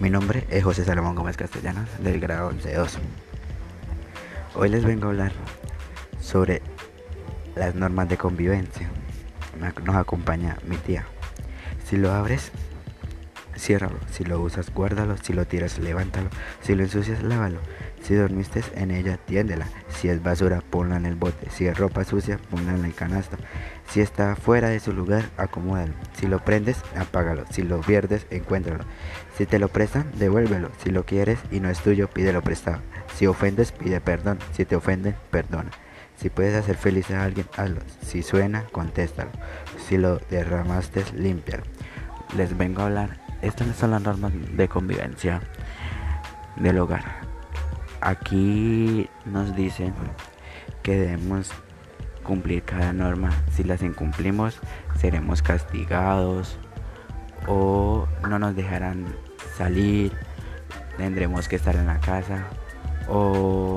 Mi nombre es José Salomón Gómez Castellanos, del grado 11-2. Hoy les vengo a hablar sobre las normas de convivencia. Nos acompaña mi tía. Si lo abres, ciérralo. Si lo usas, guárdalo. Si lo tiras, levántalo. Si lo ensucias, lávalo. Si dormiste en ella, tiéndela. Si es basura, ponla en el bote. Si es ropa sucia, ponla en el canasto. Si está fuera de su lugar, acomódalo. Si lo prendes, apágalo. Si lo pierdes, encuéntralo. Si te lo prestan, devuélvelo. Si lo quieres y no es tuyo, pídelo prestado. Si ofendes, pide perdón. Si te ofenden, perdona. Si puedes hacer feliz a alguien, hazlo. Si suena, contéstalo. Si lo derramaste, límpialo. Les vengo a hablar. Estas son las normas de convivencia del hogar. Aquí nos dicen que debemos cumplir cada norma. Si las incumplimos, seremos castigados o no nos dejarán salir. Tendremos que estar en la casa o